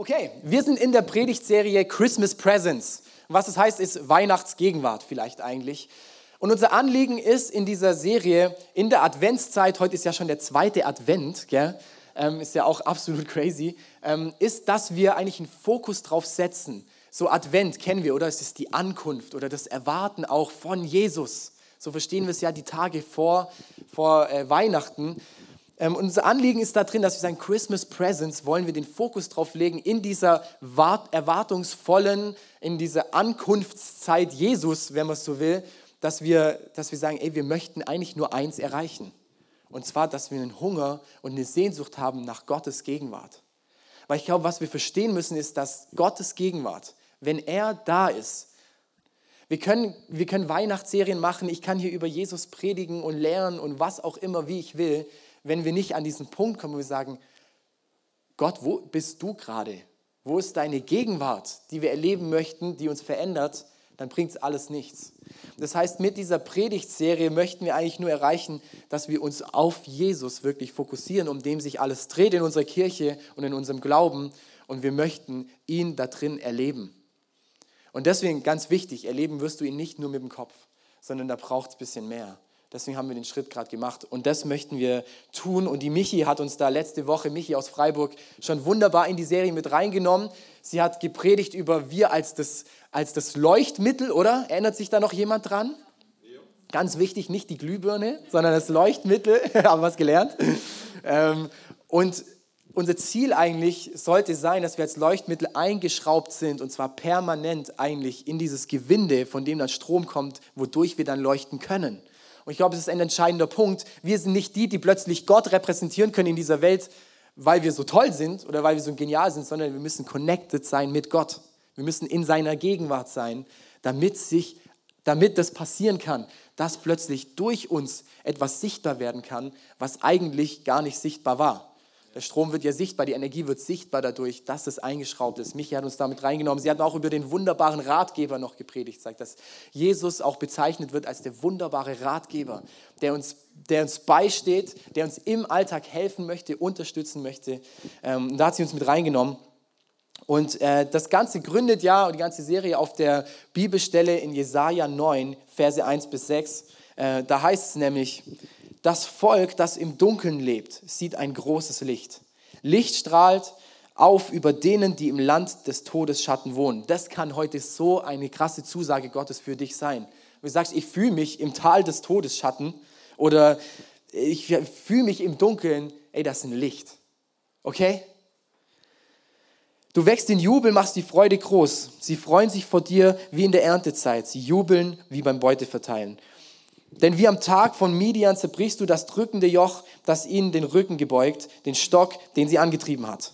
Okay, wir sind in der Predigtserie Christmas Presents. Was das heißt, ist Weihnachtsgegenwart vielleicht eigentlich. Und unser Anliegen ist in dieser Serie, in der Adventszeit, heute ist ja schon der zweite Advent, gell? Ähm, ist ja auch absolut crazy, ähm, ist, dass wir eigentlich einen Fokus drauf setzen. So Advent kennen wir, oder? Es ist die Ankunft oder das Erwarten auch von Jesus. So verstehen wir es ja die Tage vor, vor äh, Weihnachten. Ähm, unser Anliegen ist da drin, dass wir sagen, Christmas Presents wollen wir den Fokus drauf legen in dieser erwartungsvollen, in dieser Ankunftszeit Jesus, wenn man es so will, dass wir, dass wir sagen, ey, wir möchten eigentlich nur eins erreichen. Und zwar, dass wir einen Hunger und eine Sehnsucht haben nach Gottes Gegenwart. Weil ich glaube, was wir verstehen müssen, ist, dass Gottes Gegenwart, wenn er da ist, wir können, wir können Weihnachtsserien machen, ich kann hier über Jesus predigen und lernen und was auch immer, wie ich will wenn wir nicht an diesen Punkt kommen, wo wir sagen, Gott, wo bist du gerade? Wo ist deine Gegenwart, die wir erleben möchten, die uns verändert? Dann bringt es alles nichts. Das heißt, mit dieser Predigtserie möchten wir eigentlich nur erreichen, dass wir uns auf Jesus wirklich fokussieren, um dem sich alles dreht in unserer Kirche und in unserem Glauben. Und wir möchten ihn da drin erleben. Und deswegen ganz wichtig, erleben wirst du ihn nicht nur mit dem Kopf, sondern da braucht es ein bisschen mehr. Deswegen haben wir den Schritt gerade gemacht und das möchten wir tun. Und die Michi hat uns da letzte Woche, Michi aus Freiburg, schon wunderbar in die Serie mit reingenommen. Sie hat gepredigt über wir als das, als das Leuchtmittel, oder? Erinnert sich da noch jemand dran? Ja. Ganz wichtig, nicht die Glühbirne, sondern das Leuchtmittel. haben wir was gelernt. Ähm, und unser Ziel eigentlich sollte sein, dass wir als Leuchtmittel eingeschraubt sind und zwar permanent eigentlich in dieses Gewinde, von dem dann Strom kommt, wodurch wir dann leuchten können. Und ich glaube, es ist ein entscheidender Punkt. Wir sind nicht die, die plötzlich Gott repräsentieren können in dieser Welt, weil wir so toll sind oder weil wir so genial sind, sondern wir müssen connected sein mit Gott. Wir müssen in seiner Gegenwart sein, damit, sich, damit das passieren kann, dass plötzlich durch uns etwas sichtbar werden kann, was eigentlich gar nicht sichtbar war. Der Strom wird ja sichtbar, die Energie wird sichtbar dadurch, dass es eingeschraubt ist. Michi hat uns damit reingenommen. Sie hat auch über den wunderbaren Ratgeber noch gepredigt, sagt, dass Jesus auch bezeichnet wird als der wunderbare Ratgeber, der uns, der uns beisteht, der uns im Alltag helfen möchte, unterstützen möchte. Ähm, da hat sie uns mit reingenommen. Und äh, das Ganze gründet ja, die ganze Serie auf der Bibelstelle in Jesaja 9, Verse 1 bis 6. Äh, da heißt es nämlich, das Volk, das im Dunkeln lebt, sieht ein großes Licht. Licht strahlt auf über denen, die im Land des Todesschatten wohnen. Das kann heute so eine krasse Zusage Gottes für dich sein. Wenn du sagst, ich fühle mich im Tal des Todesschatten oder ich fühle mich im Dunkeln, ey, das ist ein Licht. Okay? Du wächst in Jubel, machst die Freude groß. Sie freuen sich vor dir wie in der Erntezeit. Sie jubeln wie beim Beuteverteilen. Denn wie am Tag von Midian zerbrichst du das drückende Joch, das ihnen den Rücken gebeugt, den Stock, den sie angetrieben hat.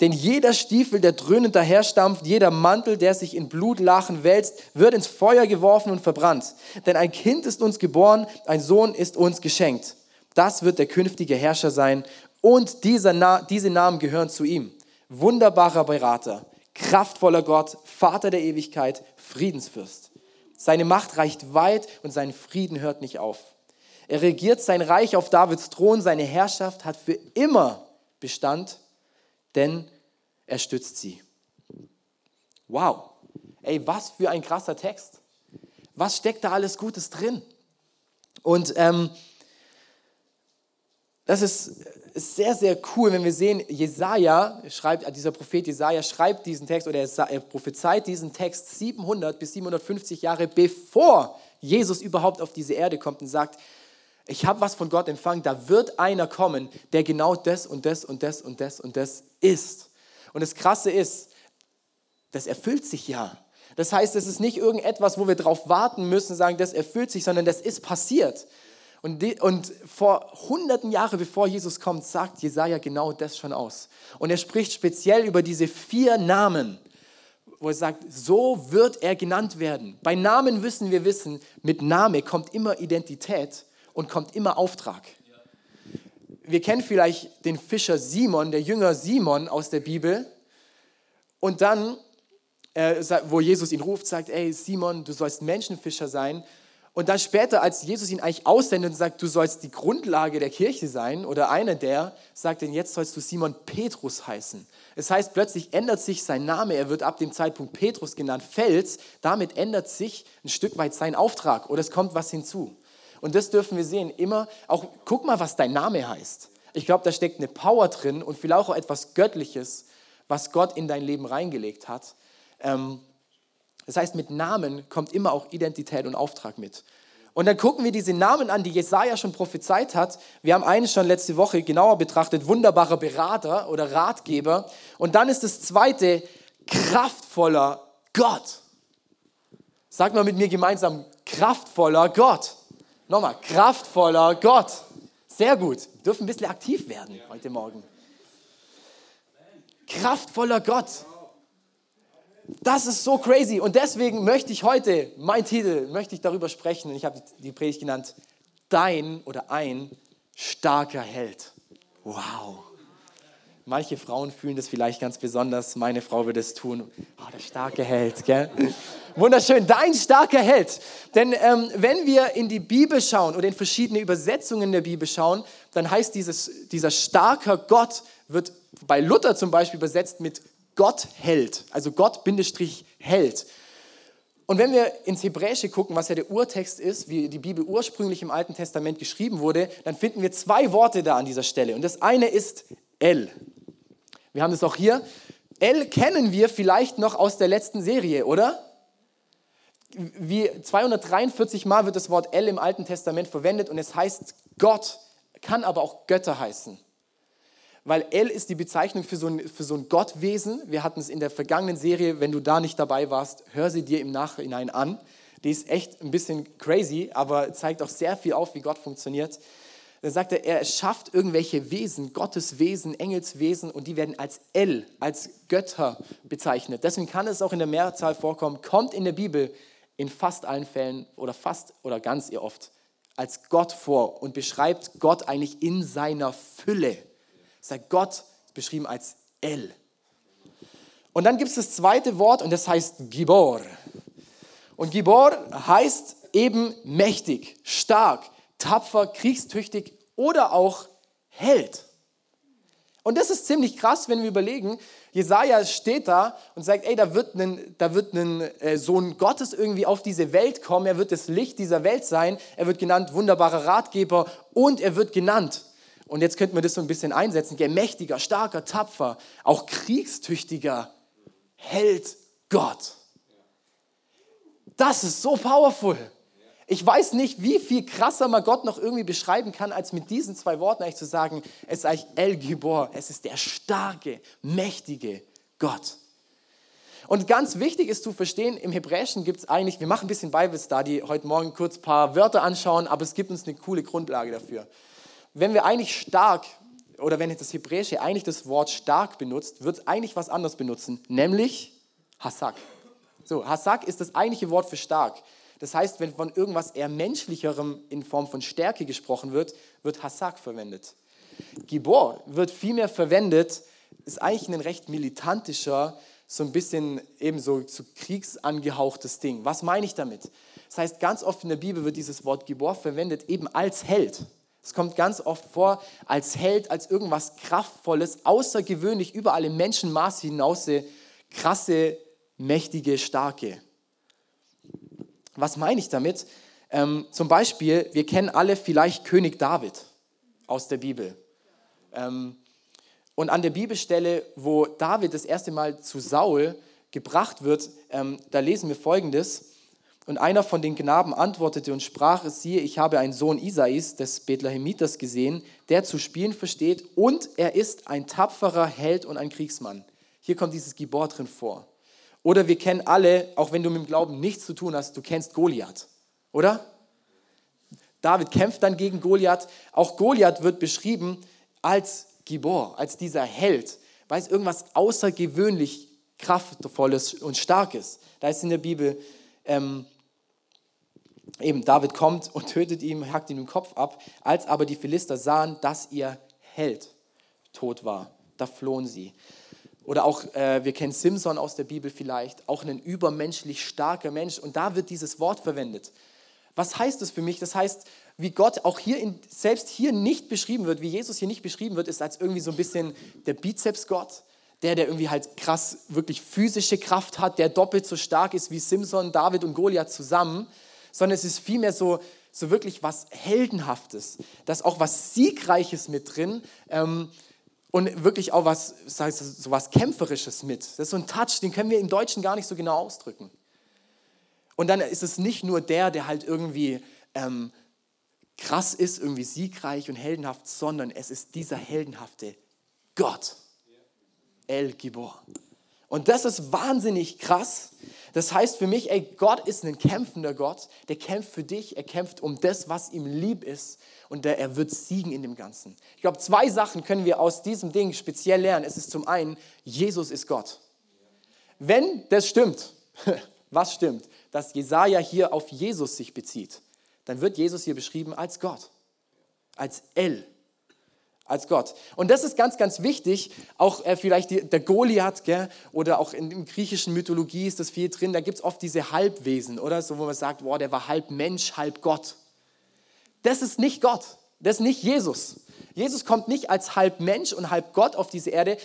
Denn jeder Stiefel, der dröhnend daherstampft, jeder Mantel, der sich in Blutlachen wälzt, wird ins Feuer geworfen und verbrannt. Denn ein Kind ist uns geboren, ein Sohn ist uns geschenkt. Das wird der künftige Herrscher sein und dieser Na diese Namen gehören zu ihm. Wunderbarer Berater, kraftvoller Gott, Vater der Ewigkeit, Friedensfürst. Seine Macht reicht weit und sein Frieden hört nicht auf. Er regiert sein Reich auf Davids Thron, seine Herrschaft hat für immer Bestand, denn er stützt sie. Wow, ey, was für ein krasser Text. Was steckt da alles Gutes drin? Und ähm, das ist ist sehr, sehr cool, wenn wir sehen, Jesaja schreibt, dieser Prophet Jesaja schreibt diesen Text oder er prophezeit diesen Text 700 bis 750 Jahre bevor Jesus überhaupt auf diese Erde kommt und sagt, ich habe was von Gott empfangen, da wird einer kommen, der genau das und das und das und das und das ist. Und das Krasse ist, das erfüllt sich ja. Das heißt, es ist nicht irgendetwas, wo wir drauf warten müssen, sagen, das erfüllt sich, sondern das ist passiert. Und, die, und vor hunderten Jahren, bevor Jesus kommt, sagt Jesaja genau das schon aus. Und er spricht speziell über diese vier Namen, wo er sagt, so wird er genannt werden. Bei Namen müssen wir wissen, mit Name kommt immer Identität und kommt immer Auftrag. Wir kennen vielleicht den Fischer Simon, der Jünger Simon aus der Bibel. Und dann, äh, wo Jesus ihn ruft, sagt, ey Simon, du sollst Menschenfischer sein. Und dann später, als Jesus ihn eigentlich aussendet und sagt, du sollst die Grundlage der Kirche sein oder einer der, sagt er, jetzt sollst du Simon Petrus heißen. Es heißt, plötzlich ändert sich sein Name, er wird ab dem Zeitpunkt Petrus genannt, Fels. Damit ändert sich ein Stück weit sein Auftrag oder es kommt was hinzu. Und das dürfen wir sehen. Immer auch, guck mal, was dein Name heißt. Ich glaube, da steckt eine Power drin und vielleicht auch etwas Göttliches, was Gott in dein Leben reingelegt hat. Ähm, das heißt, mit Namen kommt immer auch Identität und Auftrag mit. Und dann gucken wir diese Namen an, die Jesaja schon prophezeit hat. Wir haben einen schon letzte Woche genauer betrachtet, wunderbarer Berater oder Ratgeber. Und dann ist das zweite, kraftvoller Gott. Sag mal mit mir gemeinsam, kraftvoller Gott. Nochmal, kraftvoller Gott. Sehr gut. Wir dürfen ein bisschen aktiv werden heute Morgen. Kraftvoller Gott. Das ist so crazy. Und deswegen möchte ich heute, mein Titel, möchte ich darüber sprechen. Ich habe die Predigt genannt, dein oder ein starker Held. Wow. Manche Frauen fühlen das vielleicht ganz besonders. Meine Frau würde es tun. Oh, der starke Held, gell? Wunderschön, dein starker Held. Denn ähm, wenn wir in die Bibel schauen oder in verschiedene Übersetzungen der Bibel schauen, dann heißt dieses, dieser starker Gott, wird bei Luther zum Beispiel übersetzt mit Gott hält. Also Gott Bindestrich hält. Und wenn wir ins Hebräische gucken, was ja der Urtext ist, wie die Bibel ursprünglich im Alten Testament geschrieben wurde, dann finden wir zwei Worte da an dieser Stelle. Und das eine ist El. Wir haben es auch hier. L kennen wir vielleicht noch aus der letzten Serie, oder? Wie 243 Mal wird das Wort L im Alten Testament verwendet und es heißt Gott, kann aber auch Götter heißen. Weil L ist die Bezeichnung für so, ein, für so ein Gottwesen. Wir hatten es in der vergangenen Serie, wenn du da nicht dabei warst, hör sie dir im Nachhinein an. Die ist echt ein bisschen crazy, aber zeigt auch sehr viel auf, wie Gott funktioniert. Dann sagt er, er schafft irgendwelche Wesen, Gottes Wesen, Engelswesen und die werden als El, als Götter bezeichnet. Deswegen kann es auch in der Mehrzahl vorkommen, kommt in der Bibel in fast allen Fällen oder fast oder ganz ihr oft als Gott vor und beschreibt Gott eigentlich in seiner Fülle. Sagt Gott beschrieben als El. Und dann gibt es das zweite Wort und das heißt Gibor. Und Gibor heißt eben mächtig, stark, tapfer, kriegstüchtig oder auch Held. Und das ist ziemlich krass, wenn wir überlegen, Jesaja steht da und sagt, ey, da wird ein, da wird ein äh, Sohn Gottes irgendwie auf diese Welt kommen, er wird das Licht dieser Welt sein, er wird genannt wunderbarer Ratgeber und er wird genannt, und jetzt könnten wir das so ein bisschen einsetzen, mächtiger, starker, tapfer, auch kriegstüchtiger Held Gott. Das ist so powerful. Ich weiß nicht, wie viel krasser man Gott noch irgendwie beschreiben kann, als mit diesen zwei Worten eigentlich zu sagen, es ist eigentlich El Gibor, es ist der starke, mächtige Gott. Und ganz wichtig ist zu verstehen, im Hebräischen gibt es eigentlich, wir machen ein bisschen Bible Study, heute Morgen kurz ein paar Wörter anschauen, aber es gibt uns eine coole Grundlage dafür. Wenn wir eigentlich stark, oder wenn das Hebräische eigentlich das Wort stark benutzt, wird es eigentlich was anderes benutzen, nämlich Hasak. So, Hasak ist das eigentliche Wort für stark. Das heißt, wenn von irgendwas eher menschlicherem in Form von Stärke gesprochen wird, wird Hasak verwendet. Gibor wird vielmehr verwendet, ist eigentlich ein recht militantischer, so ein bisschen eben so, so kriegsangehauchtes Ding. Was meine ich damit? Das heißt, ganz oft in der Bibel wird dieses Wort Gibor verwendet eben als Held. Es kommt ganz oft vor als Held, als irgendwas Kraftvolles, außergewöhnlich, über alle Menschenmaße hinaus, krasse, mächtige, starke. Was meine ich damit? Ähm, zum Beispiel, wir kennen alle vielleicht König David aus der Bibel. Ähm, und an der Bibelstelle, wo David das erste Mal zu Saul gebracht wird, ähm, da lesen wir folgendes. Und einer von den Knaben antwortete und sprach, siehe, ich habe einen Sohn Isais, des Bethlehemiters, gesehen, der zu spielen versteht und er ist ein tapferer Held und ein Kriegsmann. Hier kommt dieses Gibor drin vor. Oder wir kennen alle, auch wenn du mit dem Glauben nichts zu tun hast, du kennst Goliath, oder? David kämpft dann gegen Goliath. Auch Goliath wird beschrieben als Gibor, als dieser Held, weil es irgendwas außergewöhnlich kraftvolles und starkes. Da ist in der Bibel ähm, eben David kommt und tötet ihn, hackt ihm den Kopf ab. Als aber die Philister sahen, dass ihr Held tot war, da flohen sie. Oder auch, äh, wir kennen Simson aus der Bibel vielleicht, auch ein übermenschlich starker Mensch. Und da wird dieses Wort verwendet. Was heißt das für mich? Das heißt, wie Gott auch hier in, selbst hier nicht beschrieben wird, wie Jesus hier nicht beschrieben wird, ist als irgendwie so ein bisschen der Bizeps-Gott, der, der irgendwie halt krass wirklich physische Kraft hat, der doppelt so stark ist wie Simson, David und Goliath zusammen, sondern es ist vielmehr so, so wirklich was Heldenhaftes, da ist auch was Siegreiches mit drin ähm, und wirklich auch was, so was Kämpferisches mit. Das ist so ein Touch, den können wir im Deutschen gar nicht so genau ausdrücken. Und dann ist es nicht nur der, der halt irgendwie ähm, krass ist, irgendwie siegreich und heldenhaft, sondern es ist dieser heldenhafte Gott. El Gibor. Und das ist wahnsinnig krass. Das heißt für mich, ey, Gott ist ein kämpfender Gott, der kämpft für dich, er kämpft um das, was ihm lieb ist und der, er wird siegen in dem Ganzen. Ich glaube, zwei Sachen können wir aus diesem Ding speziell lernen. Es ist zum einen, Jesus ist Gott. Wenn das stimmt, was stimmt, dass Jesaja hier auf Jesus sich bezieht, dann wird Jesus hier beschrieben als Gott, als El, als Gott. Und das ist ganz, ganz wichtig. Auch äh, vielleicht die, der Goliath gell? oder auch in, in griechischen Mythologie ist das viel drin. Da gibt es oft diese Halbwesen, oder? So, wo man sagt, boah, der war halb Mensch, halb Gott. Das ist nicht Gott. Das ist nicht Jesus. Jesus kommt nicht als halb Mensch und halb Gott auf diese Erde.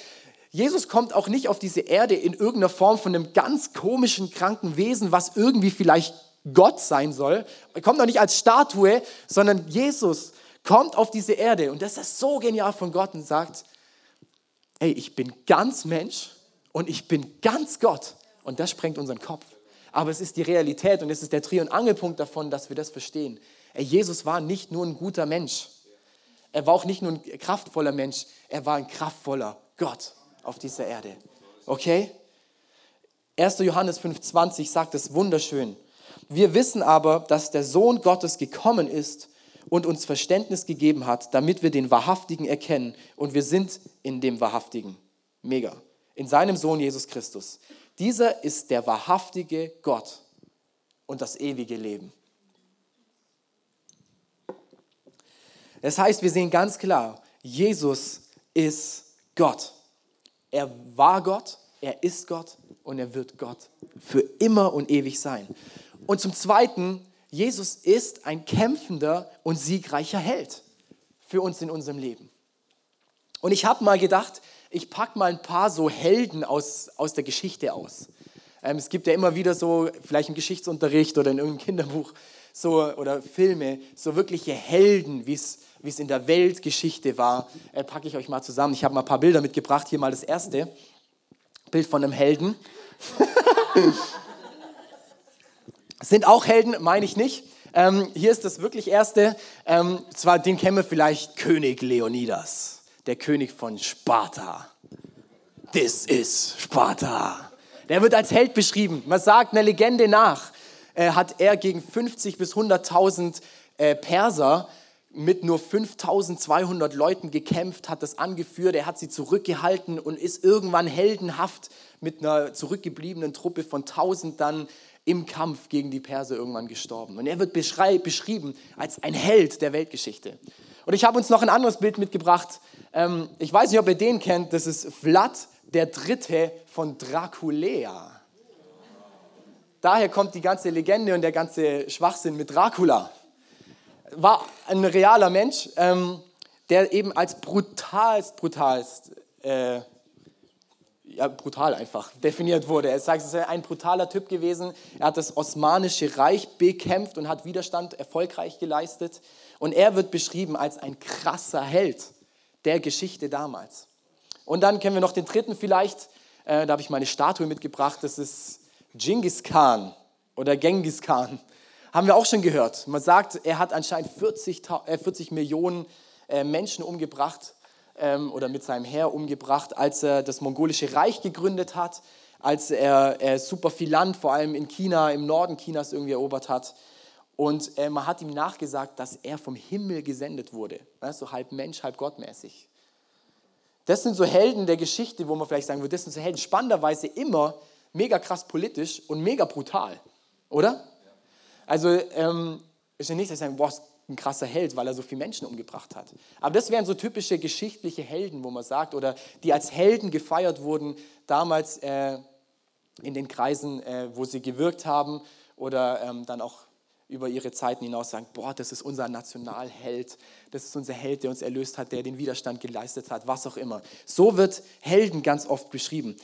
Jesus kommt auch nicht auf diese Erde in irgendeiner Form von einem ganz komischen, kranken Wesen, was irgendwie vielleicht Gott sein soll. Er kommt auch nicht als Statue, sondern Jesus kommt auf diese Erde und das ist so genial von Gott und sagt, ey, ich bin ganz Mensch und ich bin ganz Gott. Und das sprengt unseren Kopf. Aber es ist die Realität und es ist der Dreh- und Angelpunkt davon, dass wir das verstehen. Ey, Jesus war nicht nur ein guter Mensch. Er war auch nicht nur ein kraftvoller Mensch, er war ein kraftvoller Gott auf dieser Erde. Okay? 1. Johannes 5,20 sagt es wunderschön. Wir wissen aber, dass der Sohn Gottes gekommen ist und uns Verständnis gegeben hat, damit wir den Wahrhaftigen erkennen. Und wir sind in dem Wahrhaftigen. Mega. In seinem Sohn Jesus Christus. Dieser ist der wahrhaftige Gott und das ewige Leben. Das heißt, wir sehen ganz klar, Jesus ist Gott. Er war Gott, er ist Gott und er wird Gott für immer und ewig sein. Und zum Zweiten, Jesus ist ein kämpfender und siegreicher Held für uns in unserem Leben. Und ich habe mal gedacht, ich packe mal ein paar so Helden aus, aus der Geschichte aus. Ähm, es gibt ja immer wieder so, vielleicht im Geschichtsunterricht oder in irgendeinem Kinderbuch, so, oder Filme, so wirkliche Helden, wie es in der Weltgeschichte war, äh, packe ich euch mal zusammen. Ich habe mal ein paar Bilder mitgebracht. Hier mal das erste Bild von einem Helden. Sind auch Helden, meine ich nicht. Ähm, hier ist das wirklich erste. Ähm, zwar, den kennen wir vielleicht König Leonidas, der König von Sparta. This is Sparta. Der wird als Held beschrieben. Man sagt einer Legende nach, äh, hat er gegen 50 bis 100.000 äh, Perser mit nur 5200 Leuten gekämpft, hat das angeführt, er hat sie zurückgehalten und ist irgendwann heldenhaft mit einer zurückgebliebenen Truppe von 1000 dann im Kampf gegen die Perser irgendwann gestorben. Und er wird beschrieben als ein Held der Weltgeschichte. Und ich habe uns noch ein anderes Bild mitgebracht. Ähm, ich weiß nicht, ob ihr den kennt. Das ist Vlad der Dritte von Draculea. Daher kommt die ganze Legende und der ganze Schwachsinn mit Dracula. War ein realer Mensch, ähm, der eben als brutalst, brutalst äh, ja, brutal einfach definiert wurde. Er sagt, es ist ein brutaler Typ gewesen. Er hat das Osmanische Reich bekämpft und hat Widerstand erfolgreich geleistet. Und er wird beschrieben als ein krasser Held der Geschichte damals. Und dann kennen wir noch den dritten vielleicht. Äh, da habe ich meine Statue mitgebracht. Das ist Genghis Khan oder Genghis Khan. Haben wir auch schon gehört. Man sagt, er hat anscheinend 40, äh, 40 Millionen äh, Menschen umgebracht ähm, oder mit seinem Heer umgebracht, als er das mongolische Reich gegründet hat, als er, er super viel Land, vor allem in China, im Norden Chinas irgendwie erobert hat. Und äh, man hat ihm nachgesagt, dass er vom Himmel gesendet wurde, ne? so halb Mensch, halb Gottmäßig. Das sind so Helden der Geschichte, wo man vielleicht sagen würde, das sind so Helden, spannenderweise immer mega krass politisch und mega brutal, oder? Also ähm, ist ja nicht, dass ich sage, boah, ein krasser Held, weil er so viele Menschen umgebracht hat. Aber das wären so typische geschichtliche Helden, wo man sagt, oder die als Helden gefeiert wurden, damals äh, in den Kreisen, äh, wo sie gewirkt haben oder ähm, dann auch über ihre Zeiten hinaus sagen, boah, das ist unser Nationalheld, das ist unser Held, der uns erlöst hat, der den Widerstand geleistet hat, was auch immer. So wird Helden ganz oft beschrieben.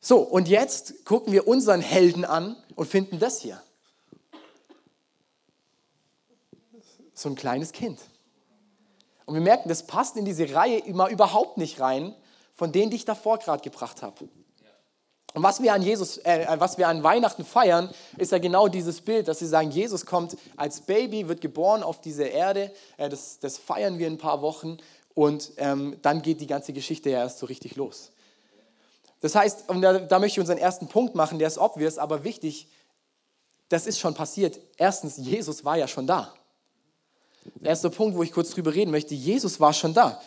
So, und jetzt gucken wir unseren Helden an und finden das hier. So ein kleines Kind. Und wir merken, das passt in diese Reihe immer überhaupt nicht rein, von denen, die ich davor gerade gebracht habe. Und was wir an Jesus, äh, was wir an Weihnachten feiern, ist ja genau dieses Bild, dass sie sagen, Jesus kommt als Baby, wird geboren auf diese Erde. Äh, das, das, feiern wir in ein paar Wochen und ähm, dann geht die ganze Geschichte ja erst so richtig los. Das heißt, und da, da möchte ich unseren ersten Punkt machen, der ist obvious, aber wichtig. Das ist schon passiert. Erstens, Jesus war ja schon da. Der erste Punkt, wo ich kurz drüber reden möchte, Jesus war schon da.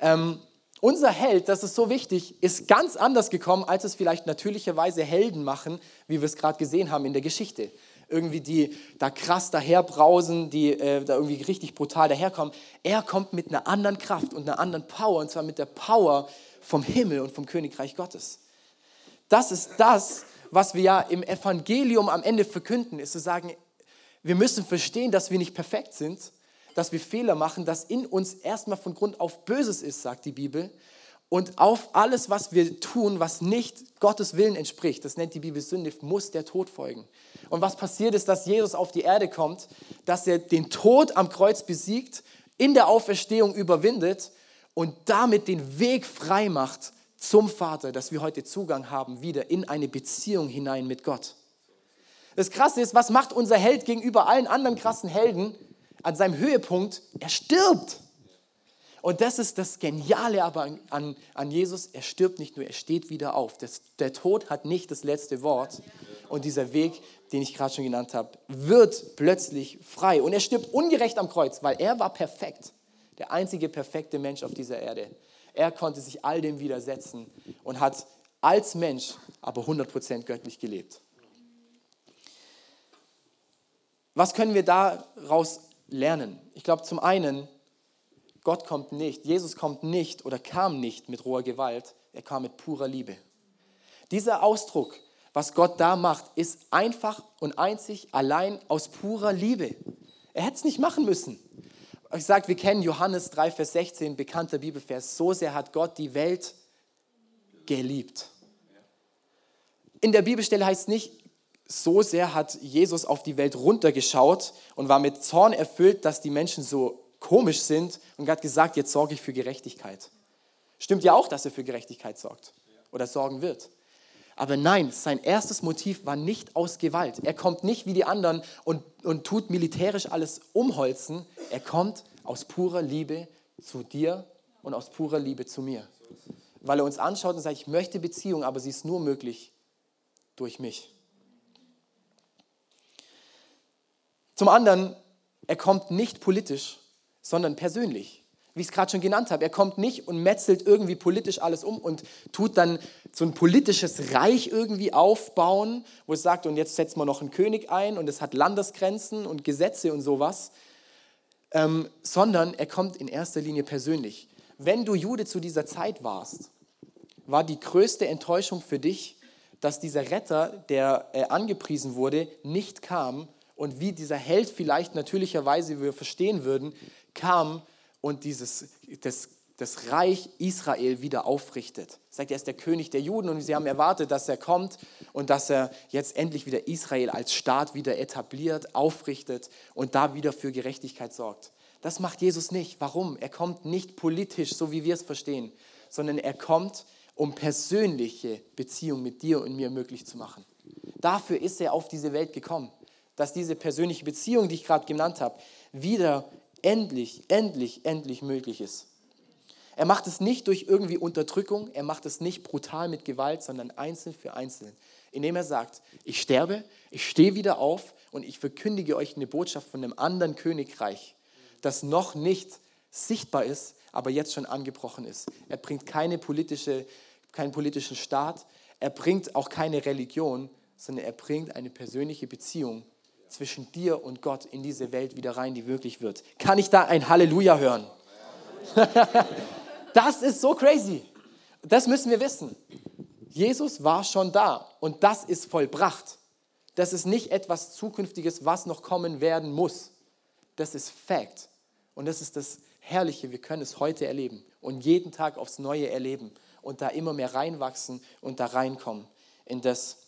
Ähm, unser Held, das ist so wichtig, ist ganz anders gekommen, als es vielleicht natürlicherweise Helden machen, wie wir es gerade gesehen haben in der Geschichte. Irgendwie die da krass daherbrausen, die äh, da irgendwie richtig brutal daherkommen. Er kommt mit einer anderen Kraft und einer anderen Power, und zwar mit der Power vom Himmel und vom Königreich Gottes. Das ist das, was wir ja im Evangelium am Ende verkünden, ist zu sagen, wir müssen verstehen, dass wir nicht perfekt sind, dass wir Fehler machen, dass in uns erstmal von Grund auf Böses ist, sagt die Bibel. Und auf alles, was wir tun, was nicht Gottes Willen entspricht, das nennt die Bibel Sünde, muss der Tod folgen. Und was passiert ist, dass Jesus auf die Erde kommt, dass er den Tod am Kreuz besiegt, in der Auferstehung überwindet und damit den Weg frei macht zum Vater, dass wir heute Zugang haben wieder in eine Beziehung hinein mit Gott. Das Krasse ist, was macht unser Held gegenüber allen anderen krassen Helden? An seinem Höhepunkt, er stirbt. Und das ist das Geniale aber an, an Jesus, er stirbt nicht nur, er steht wieder auf. Das, der Tod hat nicht das letzte Wort. Und dieser Weg, den ich gerade schon genannt habe, wird plötzlich frei. Und er stirbt ungerecht am Kreuz, weil er war perfekt. Der einzige perfekte Mensch auf dieser Erde. Er konnte sich all dem widersetzen und hat als Mensch aber 100% göttlich gelebt. Was können wir daraus lernen. Ich glaube zum einen, Gott kommt nicht, Jesus kommt nicht oder kam nicht mit roher Gewalt, er kam mit purer Liebe. Dieser Ausdruck, was Gott da macht, ist einfach und einzig allein aus purer Liebe. Er hätte es nicht machen müssen. Ich sage, wir kennen Johannes 3, Vers 16, bekannter Bibelvers. So sehr hat Gott die Welt geliebt. In der Bibelstelle heißt es nicht, so sehr hat Jesus auf die Welt runtergeschaut und war mit Zorn erfüllt, dass die Menschen so komisch sind und hat gesagt, jetzt sorge ich für Gerechtigkeit. Stimmt ja auch, dass er für Gerechtigkeit sorgt oder sorgen wird. Aber nein, sein erstes Motiv war nicht aus Gewalt. Er kommt nicht wie die anderen und, und tut militärisch alles umholzen. Er kommt aus purer Liebe zu dir und aus purer Liebe zu mir. Weil er uns anschaut und sagt, ich möchte Beziehung, aber sie ist nur möglich durch mich. Zum anderen, er kommt nicht politisch, sondern persönlich. Wie ich es gerade schon genannt habe, er kommt nicht und metzelt irgendwie politisch alles um und tut dann so ein politisches Reich irgendwie aufbauen, wo es sagt, und jetzt setzt man noch einen König ein und es hat Landesgrenzen und Gesetze und sowas, ähm, sondern er kommt in erster Linie persönlich. Wenn du Jude zu dieser Zeit warst, war die größte Enttäuschung für dich, dass dieser Retter, der äh, angepriesen wurde, nicht kam, und wie dieser Held vielleicht natürlicherweise, wie wir verstehen würden, kam und dieses, das, das Reich Israel wieder aufrichtet. Sagt, er ist der König der Juden und sie haben erwartet, dass er kommt und dass er jetzt endlich wieder Israel als Staat wieder etabliert, aufrichtet und da wieder für Gerechtigkeit sorgt. Das macht Jesus nicht. Warum? Er kommt nicht politisch, so wie wir es verstehen, sondern er kommt, um persönliche Beziehung mit dir und mir möglich zu machen. Dafür ist er auf diese Welt gekommen dass diese persönliche Beziehung, die ich gerade genannt habe, wieder endlich, endlich, endlich möglich ist. Er macht es nicht durch irgendwie Unterdrückung, er macht es nicht brutal mit Gewalt, sondern einzeln für einzeln, indem er sagt, ich sterbe, ich stehe wieder auf und ich verkündige euch eine Botschaft von einem anderen Königreich, das noch nicht sichtbar ist, aber jetzt schon angebrochen ist. Er bringt keine politische, keinen politischen Staat, er bringt auch keine Religion, sondern er bringt eine persönliche Beziehung zwischen dir und Gott in diese Welt wieder rein, die wirklich wird. Kann ich da ein Halleluja hören? das ist so crazy. Das müssen wir wissen. Jesus war schon da und das ist vollbracht. Das ist nicht etwas Zukünftiges, was noch kommen werden muss. Das ist Fact. Und das ist das Herrliche. Wir können es heute erleben und jeden Tag aufs Neue erleben und da immer mehr reinwachsen und da reinkommen in das,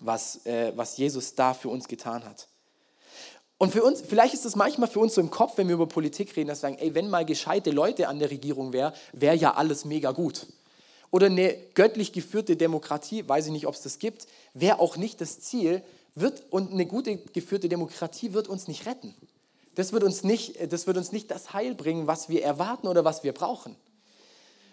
was, äh, was Jesus da für uns getan hat. Und für uns, vielleicht ist es manchmal für uns so im Kopf, wenn wir über Politik reden, dass wir sagen, ey, wenn mal gescheite Leute an der Regierung wären, wäre ja alles mega gut. Oder eine göttlich geführte Demokratie, weiß ich nicht, ob es das gibt, wäre auch nicht das Ziel, wird, und eine gute geführte Demokratie wird uns nicht retten. Das wird uns nicht das, wird uns nicht das Heil bringen, was wir erwarten oder was wir brauchen.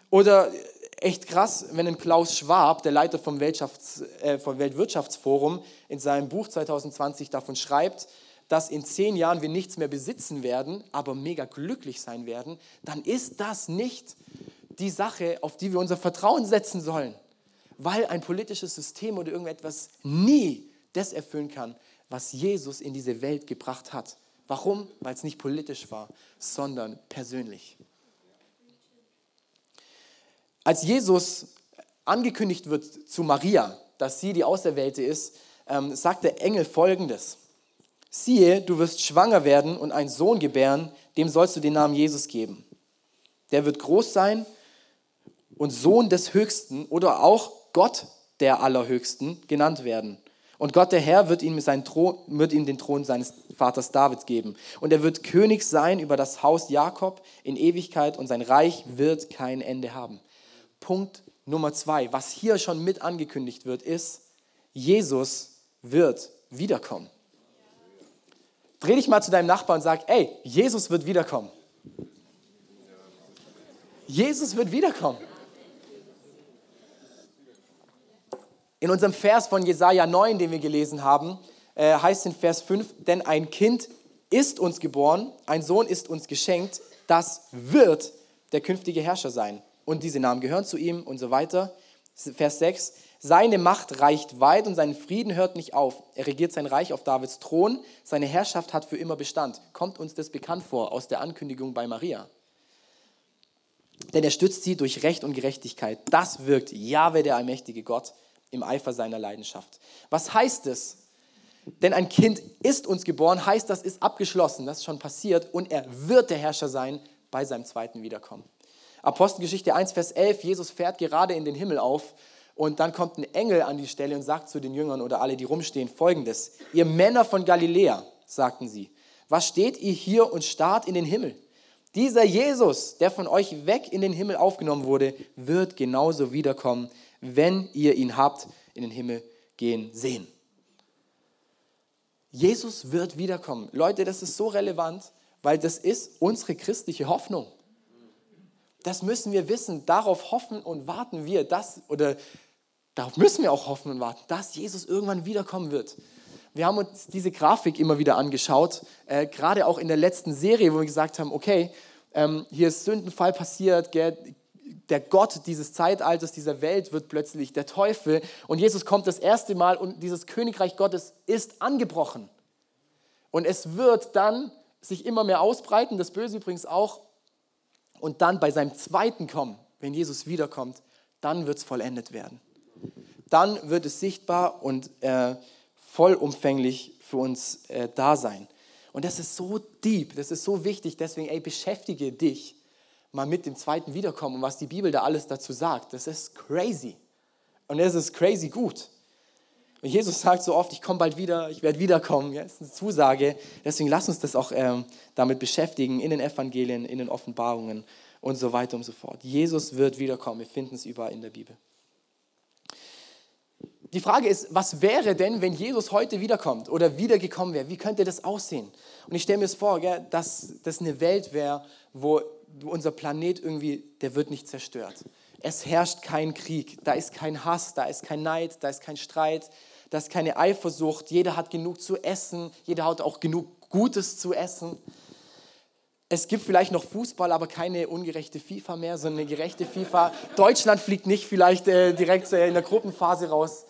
Oder echt krass, wenn ein Klaus Schwab, der Leiter vom, äh, vom Weltwirtschaftsforum, in seinem Buch 2020 davon schreibt, dass in zehn Jahren wir nichts mehr besitzen werden, aber mega glücklich sein werden, dann ist das nicht die Sache, auf die wir unser Vertrauen setzen sollen, weil ein politisches System oder irgendetwas nie das erfüllen kann, was Jesus in diese Welt gebracht hat. Warum? Weil es nicht politisch war, sondern persönlich. Als Jesus angekündigt wird zu Maria, dass sie die Auserwählte ist, ähm, sagt der Engel folgendes. Siehe, du wirst schwanger werden und einen Sohn gebären, dem sollst du den Namen Jesus geben. Der wird groß sein und Sohn des Höchsten oder auch Gott der Allerhöchsten genannt werden. Und Gott der Herr wird ihm, seinen Thron, wird ihm den Thron seines Vaters David geben. Und er wird König sein über das Haus Jakob in Ewigkeit und sein Reich wird kein Ende haben. Punkt Nummer zwei, was hier schon mit angekündigt wird, ist, Jesus wird wiederkommen. Dreh dich mal zu deinem Nachbarn und sag, ey, Jesus wird wiederkommen. Jesus wird wiederkommen. In unserem Vers von Jesaja 9, den wir gelesen haben, äh, heißt in Vers 5, denn ein Kind ist uns geboren, ein Sohn ist uns geschenkt, das wird der künftige Herrscher sein. Und diese Namen gehören zu ihm und so weiter. Vers 6, seine Macht reicht weit und sein Frieden hört nicht auf. Er regiert sein Reich auf Davids Thron. Seine Herrschaft hat für immer Bestand. Kommt uns das bekannt vor aus der Ankündigung bei Maria? Denn er stützt sie durch Recht und Gerechtigkeit. Das wirkt Jahwe, der allmächtige Gott, im Eifer seiner Leidenschaft. Was heißt es? Denn ein Kind ist uns geboren, heißt, das ist abgeschlossen, das ist schon passiert und er wird der Herrscher sein bei seinem zweiten Wiederkommen. Apostelgeschichte 1, Vers 11, Jesus fährt gerade in den Himmel auf und dann kommt ein Engel an die Stelle und sagt zu den Jüngern oder alle, die rumstehen, folgendes. Ihr Männer von Galiläa, sagten sie, was steht ihr hier und starrt in den Himmel? Dieser Jesus, der von euch weg in den Himmel aufgenommen wurde, wird genauso wiederkommen, wenn ihr ihn habt in den Himmel gehen sehen. Jesus wird wiederkommen. Leute, das ist so relevant, weil das ist unsere christliche Hoffnung. Das müssen wir wissen. Darauf hoffen und warten wir, dass, oder darauf müssen wir auch hoffen und warten, dass Jesus irgendwann wiederkommen wird. Wir haben uns diese Grafik immer wieder angeschaut, äh, gerade auch in der letzten Serie, wo wir gesagt haben, okay, ähm, hier ist Sündenfall passiert, gell, der Gott dieses Zeitalters, dieser Welt wird plötzlich der Teufel und Jesus kommt das erste Mal und dieses Königreich Gottes ist angebrochen. Und es wird dann sich immer mehr ausbreiten, das Böse übrigens auch. Und dann bei seinem zweiten Kommen, wenn Jesus wiederkommt, dann wird es vollendet werden. Dann wird es sichtbar und äh, vollumfänglich für uns äh, da sein. Und das ist so deep, das ist so wichtig. Deswegen, ey, beschäftige dich mal mit dem zweiten Wiederkommen und was die Bibel da alles dazu sagt. Das ist crazy. Und es ist crazy gut. Und Jesus sagt so oft, ich komme bald wieder, ich werde wiederkommen. Ja, das ist eine Zusage. Deswegen lass uns das auch ähm, damit beschäftigen in den Evangelien, in den Offenbarungen und so weiter und so fort. Jesus wird wiederkommen. Wir finden es überall in der Bibel. Die Frage ist, was wäre denn, wenn Jesus heute wiederkommt oder wiedergekommen wäre? Wie könnte das aussehen? Und ich stelle mir es vor, gell, dass das eine Welt wäre, wo unser Planet irgendwie, der wird nicht zerstört. Es herrscht kein Krieg, da ist kein Hass, da ist kein Neid, da ist kein Streit, da ist keine Eifersucht. Jeder hat genug zu essen, jeder hat auch genug Gutes zu essen. Es gibt vielleicht noch Fußball, aber keine ungerechte FIFA mehr, sondern eine gerechte FIFA. Deutschland fliegt nicht vielleicht äh, direkt äh, in der Gruppenphase raus.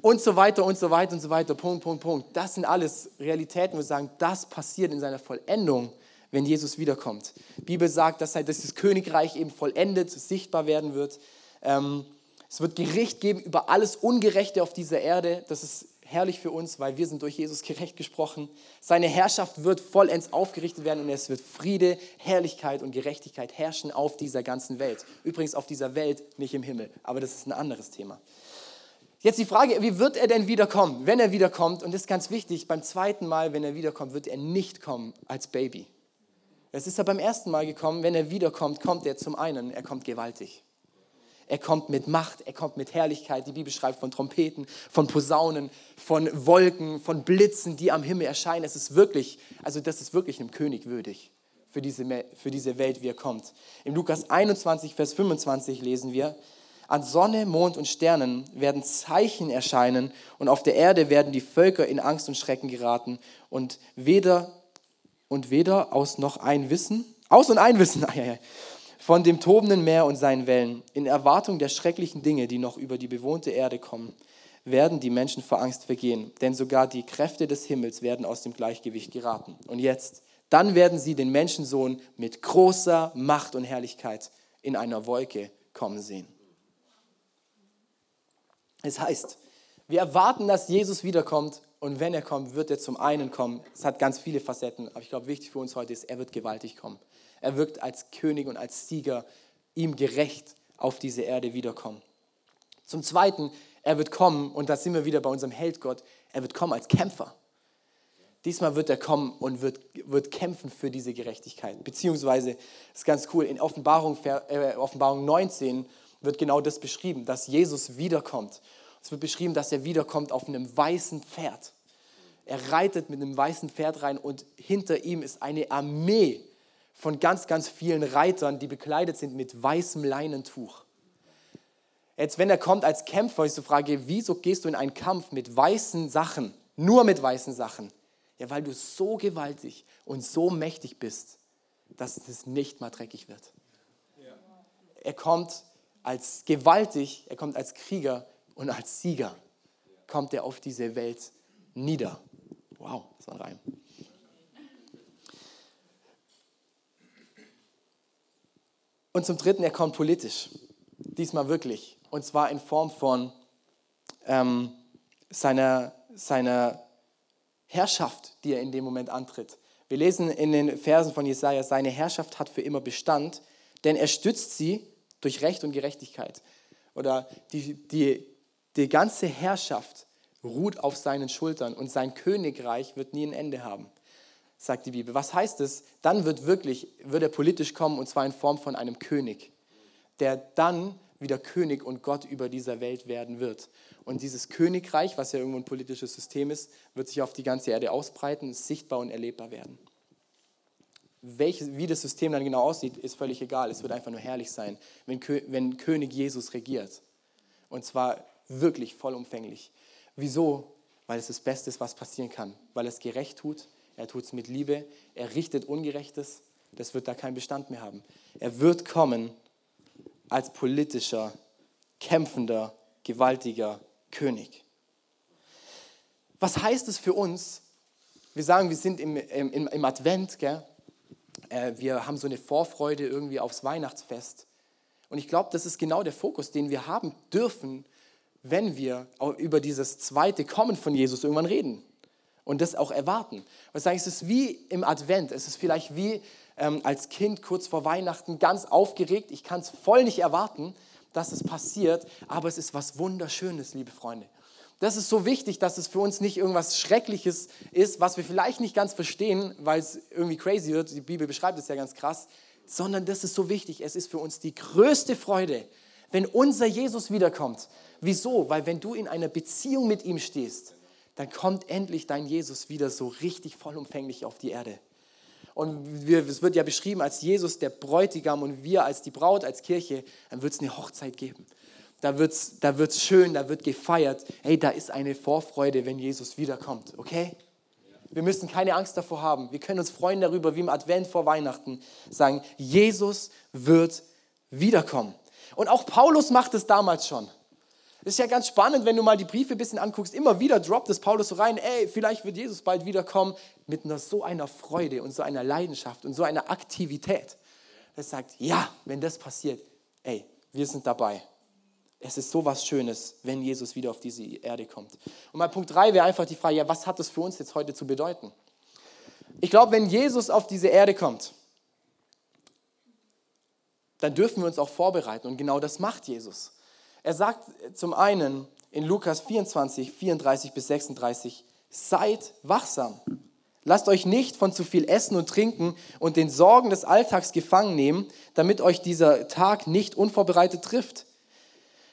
Und so weiter und so weiter und so weiter. Punkt, Punkt, Punkt. Das sind alles Realitäten, wo wir sagen, das passiert in seiner Vollendung wenn Jesus wiederkommt. Die Bibel sagt, dass das Königreich eben vollendet, sichtbar werden wird. Ähm, es wird Gericht geben über alles Ungerechte auf dieser Erde. Das ist herrlich für uns, weil wir sind durch Jesus gerecht gesprochen. Seine Herrschaft wird vollends aufgerichtet werden und es wird Friede, Herrlichkeit und Gerechtigkeit herrschen auf dieser ganzen Welt. Übrigens auf dieser Welt, nicht im Himmel, aber das ist ein anderes Thema. Jetzt die Frage, wie wird er denn wiederkommen? Wenn er wiederkommt, und das ist ganz wichtig, beim zweiten Mal, wenn er wiederkommt, wird er nicht kommen als Baby. Es ist er beim ersten Mal gekommen, wenn er wiederkommt, kommt er zum einen, er kommt gewaltig. Er kommt mit Macht, er kommt mit Herrlichkeit. Die Bibel schreibt von Trompeten, von Posaunen, von Wolken, von Blitzen, die am Himmel erscheinen. Es ist wirklich, also das ist wirklich einem König würdig für diese, für diese Welt, wie er kommt. Im Lukas 21, Vers 25 lesen wir, an Sonne, Mond und Sternen werden Zeichen erscheinen und auf der Erde werden die Völker in Angst und Schrecken geraten und weder und weder aus noch ein Wissen, aus und ein Wissen, von dem tobenden Meer und seinen Wellen, in Erwartung der schrecklichen Dinge, die noch über die bewohnte Erde kommen, werden die Menschen vor Angst vergehen, denn sogar die Kräfte des Himmels werden aus dem Gleichgewicht geraten. Und jetzt, dann werden sie den Menschensohn mit großer Macht und Herrlichkeit in einer Wolke kommen sehen. Es heißt, wir erwarten, dass Jesus wiederkommt und wenn er kommt, wird er zum einen kommen. Es hat ganz viele Facetten, aber ich glaube, wichtig für uns heute ist, er wird gewaltig kommen. Er wird als König und als Sieger ihm gerecht auf diese Erde wiederkommen. Zum Zweiten, er wird kommen, und da sind wir wieder bei unserem Heldgott, er wird kommen als Kämpfer. Diesmal wird er kommen und wird, wird kämpfen für diese Gerechtigkeit. Beziehungsweise, das ist ganz cool, in Offenbarung, äh, Offenbarung 19 wird genau das beschrieben, dass Jesus wiederkommt. Es wird beschrieben, dass er wiederkommt auf einem weißen Pferd. Er reitet mit einem weißen Pferd rein und hinter ihm ist eine Armee von ganz, ganz vielen Reitern, die bekleidet sind mit weißem Leinentuch. Jetzt, wenn er kommt als Kämpfer, ist die Frage, wieso gehst du in einen Kampf mit weißen Sachen, nur mit weißen Sachen? Ja, weil du so gewaltig und so mächtig bist, dass es nicht mal dreckig wird. Er kommt als gewaltig, er kommt als Krieger und als Sieger kommt er auf diese Welt nieder. Wow, das war ein Reim. Und zum Dritten, er kommt politisch. Diesmal wirklich. Und zwar in Form von ähm, seiner, seiner Herrschaft, die er in dem Moment antritt. Wir lesen in den Versen von Jesaja, seine Herrschaft hat für immer Bestand, denn er stützt sie durch Recht und Gerechtigkeit. Oder die, die, die ganze Herrschaft ruht auf seinen Schultern und sein Königreich wird nie ein Ende haben sagt die Bibel. Was heißt es? Dann wird wirklich, wird er politisch kommen und zwar in Form von einem König, der dann wieder König und Gott über dieser Welt werden wird. Und dieses Königreich, was ja irgendwo ein politisches System ist, wird sich auf die ganze Erde ausbreiten, sichtbar und erlebbar werden. Welches, wie das System dann genau aussieht, ist völlig egal. Es wird einfach nur herrlich sein, wenn, wenn König Jesus regiert. Und zwar wirklich vollumfänglich. Wieso? Weil es das Beste ist, was passieren kann. Weil es gerecht tut, er tut es mit Liebe, er richtet Ungerechtes, das wird da keinen Bestand mehr haben. Er wird kommen als politischer, kämpfender, gewaltiger König. Was heißt es für uns? Wir sagen, wir sind im, im, im Advent, gell? Äh, wir haben so eine Vorfreude irgendwie aufs Weihnachtsfest. Und ich glaube, das ist genau der Fokus, den wir haben dürfen, wenn wir über dieses zweite Kommen von Jesus irgendwann reden und das auch erwarten. Was ich, es ist wie im Advent, es ist vielleicht wie ähm, als Kind kurz vor Weihnachten ganz aufgeregt, ich kann es voll nicht erwarten, dass es passiert, aber es ist was Wunderschönes, liebe Freunde. Das ist so wichtig, dass es für uns nicht irgendwas Schreckliches ist, was wir vielleicht nicht ganz verstehen, weil es irgendwie crazy wird, die Bibel beschreibt es ja ganz krass, sondern das ist so wichtig, es ist für uns die größte Freude, wenn unser Jesus wiederkommt. Wieso? Weil wenn du in einer Beziehung mit ihm stehst, dann kommt endlich dein Jesus wieder so richtig vollumfänglich auf die Erde. Und wir, es wird ja beschrieben als Jesus der Bräutigam und wir als die Braut, als Kirche, dann wird es eine Hochzeit geben. Da wird es da wird's schön, da wird gefeiert. Hey, da ist eine Vorfreude, wenn Jesus wiederkommt, okay? Wir müssen keine Angst davor haben. Wir können uns freuen darüber, wie im Advent vor Weihnachten sagen, Jesus wird wiederkommen. Und auch Paulus macht es damals schon. Das ist ja ganz spannend, wenn du mal die Briefe ein bisschen anguckst. Immer wieder droppt es Paulus so rein, ey, vielleicht wird Jesus bald wiederkommen, mit einer, so einer Freude und so einer Leidenschaft und so einer Aktivität. Er sagt, ja, wenn das passiert, ey, wir sind dabei. es ist so was Schönes, wenn Jesus wieder auf diese Erde kommt. Und mein Punkt 3 wäre einfach die Frage, ja, was hat das für uns jetzt heute zu bedeuten? Ich glaube, wenn Jesus auf diese Erde kommt, dann dürfen wir uns auch vorbereiten. Und genau das macht Jesus. Er sagt zum einen in Lukas 24, 34 bis 36, seid wachsam. Lasst euch nicht von zu viel Essen und Trinken und den Sorgen des Alltags gefangen nehmen, damit euch dieser Tag nicht unvorbereitet trifft,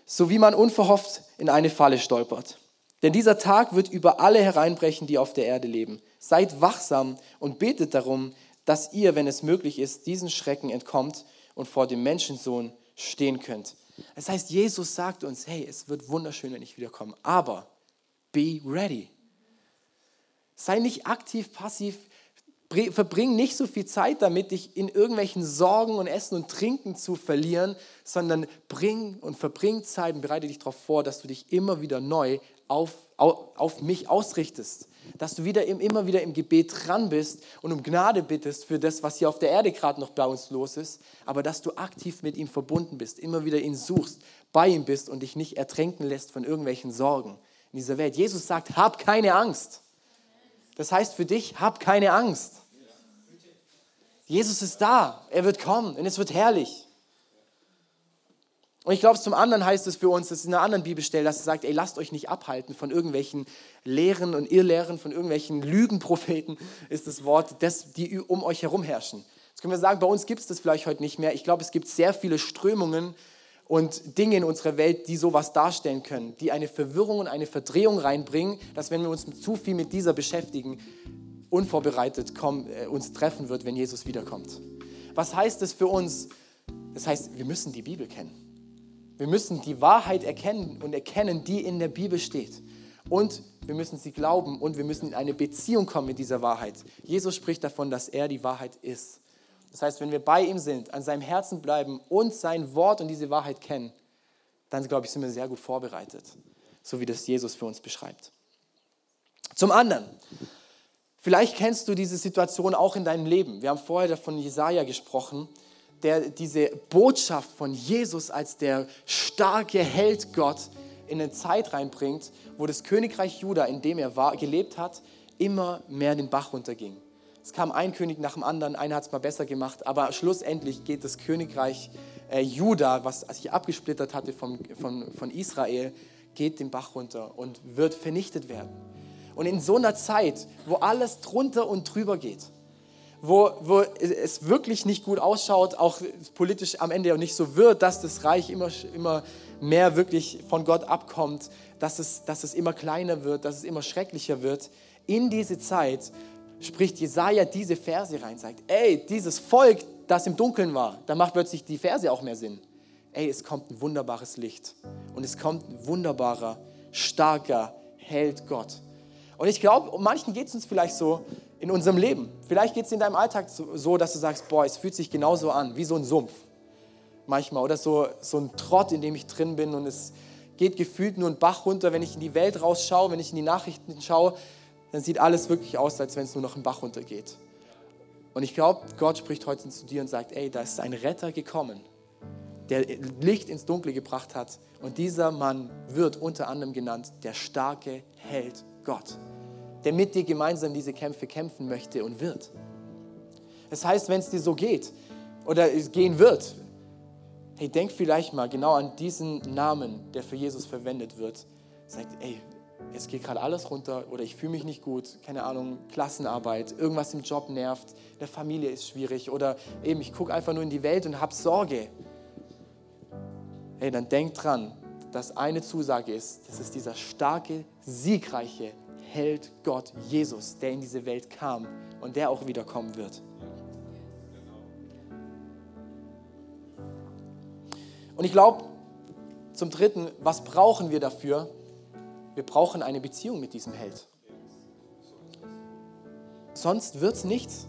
so wie man unverhofft in eine Falle stolpert. Denn dieser Tag wird über alle hereinbrechen, die auf der Erde leben. Seid wachsam und betet darum, dass ihr, wenn es möglich ist, diesen Schrecken entkommt und vor dem Menschensohn stehen könnt. Das heißt, Jesus sagt uns, hey, es wird wunderschön, wenn ich wiederkomme, aber be ready. Sei nicht aktiv, passiv, verbring nicht so viel Zeit damit, dich in irgendwelchen Sorgen und Essen und Trinken zu verlieren, sondern bring und verbring Zeit und bereite dich darauf vor, dass du dich immer wieder neu auf, auf, auf mich ausrichtest dass du wieder immer wieder im Gebet dran bist und um Gnade bittest für das, was hier auf der Erde gerade noch bei uns los ist, aber dass du aktiv mit ihm verbunden bist, immer wieder ihn suchst, bei ihm bist und dich nicht ertränken lässt von irgendwelchen Sorgen in dieser Welt. Jesus sagt, hab keine Angst. Das heißt für dich, hab keine Angst. Jesus ist da, er wird kommen und es wird herrlich. Und ich glaube, zum anderen heißt es für uns, das ist in einer anderen Bibelstelle, dass es sagt, ey, lasst euch nicht abhalten von irgendwelchen Lehren und Irrlehren, von irgendwelchen Lügenpropheten, ist das Wort, das, die um euch herum herrschen. Jetzt können wir sagen, bei uns gibt es das vielleicht heute nicht mehr. Ich glaube, es gibt sehr viele Strömungen und Dinge in unserer Welt, die sowas darstellen können, die eine Verwirrung und eine Verdrehung reinbringen, dass wenn wir uns zu viel mit dieser beschäftigen, unvorbereitet kommen, äh, uns treffen wird, wenn Jesus wiederkommt. Was heißt das für uns? Das heißt, wir müssen die Bibel kennen. Wir müssen die Wahrheit erkennen und erkennen, die in der Bibel steht. Und wir müssen sie glauben und wir müssen in eine Beziehung kommen mit dieser Wahrheit. Jesus spricht davon, dass er die Wahrheit ist. Das heißt, wenn wir bei ihm sind, an seinem Herzen bleiben und sein Wort und diese Wahrheit kennen, dann glaube ich, sind wir sehr gut vorbereitet, so wie das Jesus für uns beschreibt. Zum anderen, vielleicht kennst du diese Situation auch in deinem Leben. Wir haben vorher davon Jesaja gesprochen der diese Botschaft von Jesus als der starke Held Gott in eine Zeit reinbringt, wo das Königreich Juda, in dem er war, gelebt hat, immer mehr den Bach runterging. Es kam ein König nach dem anderen, einer hat es mal besser gemacht, aber schlussendlich geht das Königreich äh, Juda, was sich abgesplittert hatte vom, von, von Israel, geht den Bach runter und wird vernichtet werden. Und in so einer Zeit, wo alles drunter und drüber geht, wo, wo es wirklich nicht gut ausschaut, auch politisch am Ende auch nicht so wird, dass das Reich immer, immer mehr wirklich von Gott abkommt, dass es, dass es immer kleiner wird, dass es immer schrecklicher wird. In diese Zeit spricht Jesaja diese Verse rein, sagt, ey, dieses Volk, das im Dunkeln war, da macht plötzlich die Verse auch mehr Sinn. Ey, es kommt ein wunderbares Licht und es kommt ein wunderbarer, starker Held Gott. Und ich glaube, manchen geht es uns vielleicht so, in unserem Leben. Vielleicht geht es in deinem Alltag so, dass du sagst, boah, es fühlt sich genauso an, wie so ein Sumpf manchmal oder so, so ein Trott, in dem ich drin bin und es geht gefühlt nur ein Bach runter. Wenn ich in die Welt rausschaue, wenn ich in die Nachrichten schaue, dann sieht alles wirklich aus, als wenn es nur noch ein Bach runtergeht. Und ich glaube, Gott spricht heute zu dir und sagt, ey, da ist ein Retter gekommen, der Licht ins Dunkle gebracht hat. Und dieser Mann wird unter anderem genannt der starke Held Gott der mit dir gemeinsam diese Kämpfe kämpfen möchte und wird. Das heißt, wenn es dir so geht oder es gehen wird, hey, denk vielleicht mal genau an diesen Namen, der für Jesus verwendet wird. Sagt, ey, es geht gerade alles runter oder ich fühle mich nicht gut, keine Ahnung, Klassenarbeit, irgendwas im Job nervt, der Familie ist schwierig oder eben ich gucke einfach nur in die Welt und habe Sorge. Hey, dann denk dran, dass eine Zusage ist, das ist dieser starke, siegreiche Held Gott Jesus, der in diese Welt kam und der auch wiederkommen wird. Und ich glaube, zum Dritten, was brauchen wir dafür? Wir brauchen eine Beziehung mit diesem Held. Sonst wird es nichts.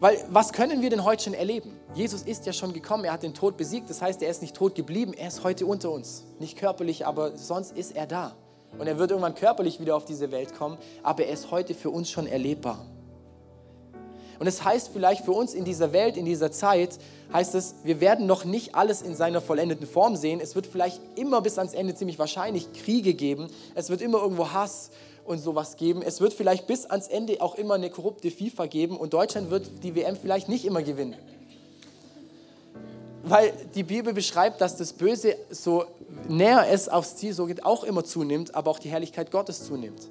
Weil was können wir denn heute schon erleben? Jesus ist ja schon gekommen, er hat den Tod besiegt, das heißt, er ist nicht tot geblieben, er ist heute unter uns. Nicht körperlich, aber sonst ist er da. Und er wird irgendwann körperlich wieder auf diese Welt kommen, aber er ist heute für uns schon erlebbar. Und es heißt vielleicht für uns in dieser Welt, in dieser Zeit, heißt es, wir werden noch nicht alles in seiner vollendeten Form sehen. Es wird vielleicht immer bis ans Ende ziemlich wahrscheinlich Kriege geben. Es wird immer irgendwo Hass und sowas geben. Es wird vielleicht bis ans Ende auch immer eine korrupte FIFA geben und Deutschland wird die WM vielleicht nicht immer gewinnen. Weil die Bibel beschreibt, dass das Böse, so näher es aufs Ziel so geht, auch immer zunimmt, aber auch die Herrlichkeit Gottes zunimmt.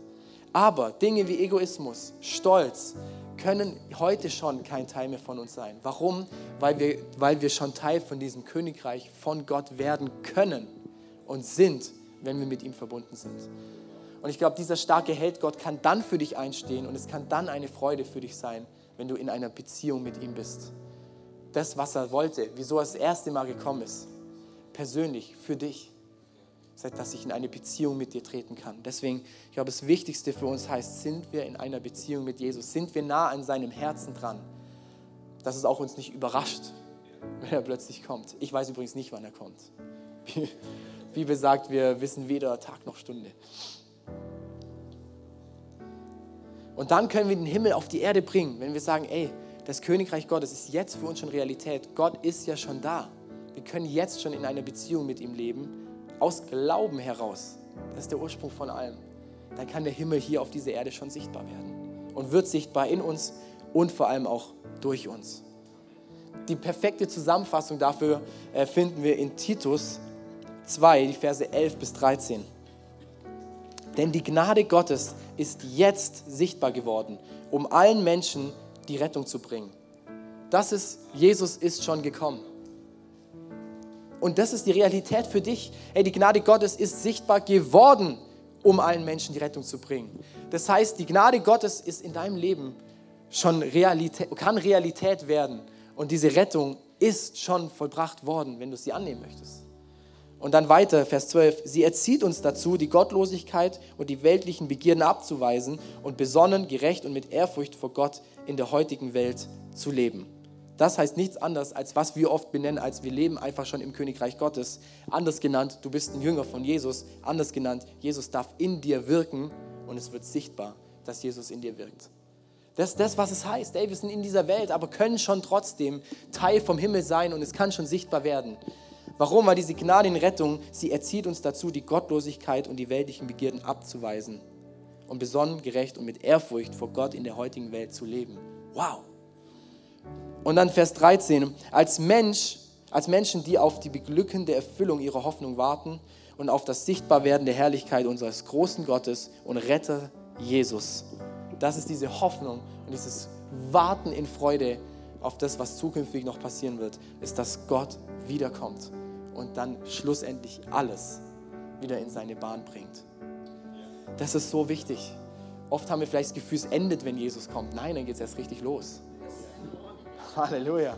Aber Dinge wie Egoismus, Stolz, können heute schon kein Teil mehr von uns sein. Warum? Weil wir, weil wir schon Teil von diesem Königreich von Gott werden können und sind, wenn wir mit ihm verbunden sind. Und ich glaube, dieser starke Held Gott kann dann für dich einstehen und es kann dann eine Freude für dich sein, wenn du in einer Beziehung mit ihm bist. Das, was er wollte, wieso er das erste Mal gekommen ist, persönlich für dich dass ich in eine Beziehung mit dir treten kann. Deswegen, ich glaube, das Wichtigste für uns heißt, sind wir in einer Beziehung mit Jesus? Sind wir nah an seinem Herzen dran? Dass es auch uns nicht überrascht, wenn er plötzlich kommt. Ich weiß übrigens nicht, wann er kommt. Wie Bibel sagt, wir wissen weder Tag noch Stunde. Und dann können wir den Himmel auf die Erde bringen, wenn wir sagen, ey, das Königreich Gottes ist jetzt für uns schon Realität. Gott ist ja schon da. Wir können jetzt schon in einer Beziehung mit ihm leben aus Glauben heraus, das ist der Ursprung von allem, dann kann der Himmel hier auf dieser Erde schon sichtbar werden und wird sichtbar in uns und vor allem auch durch uns. Die perfekte Zusammenfassung dafür äh, finden wir in Titus 2, die Verse 11 bis 13. Denn die Gnade Gottes ist jetzt sichtbar geworden, um allen Menschen die Rettung zu bringen. Das ist, Jesus ist schon gekommen. Und das ist die Realität für dich. Hey, die Gnade Gottes ist sichtbar geworden, um allen Menschen die Rettung zu bringen. Das heißt, die Gnade Gottes ist in deinem Leben schon Realität, kann Realität werden. Und diese Rettung ist schon vollbracht worden, wenn du sie annehmen möchtest. Und dann weiter, Vers 12. Sie erzieht uns dazu, die Gottlosigkeit und die weltlichen Begierden abzuweisen und besonnen, gerecht und mit Ehrfurcht vor Gott in der heutigen Welt zu leben. Das heißt nichts anderes, als was wir oft benennen, als wir leben einfach schon im Königreich Gottes. Anders genannt, du bist ein Jünger von Jesus. Anders genannt, Jesus darf in dir wirken und es wird sichtbar, dass Jesus in dir wirkt. Das ist das, was es heißt. Ey, wir sind in dieser Welt, aber können schon trotzdem Teil vom Himmel sein und es kann schon sichtbar werden. Warum? Weil diese Gnade in Rettung, sie erzieht uns dazu, die Gottlosigkeit und die weltlichen Begierden abzuweisen und besonnen, gerecht und mit Ehrfurcht vor Gott in der heutigen Welt zu leben. Wow! Und dann Vers 13, als Mensch, als Menschen, die auf die beglückende Erfüllung ihrer Hoffnung warten und auf das Sichtbarwerden der Herrlichkeit unseres großen Gottes und Retter Jesus. Das ist diese Hoffnung und dieses Warten in Freude auf das, was zukünftig noch passieren wird, ist, dass Gott wiederkommt und dann schlussendlich alles wieder in seine Bahn bringt. Das ist so wichtig. Oft haben wir vielleicht das Gefühl, es endet, wenn Jesus kommt. Nein, dann geht es erst richtig los. Halleluja.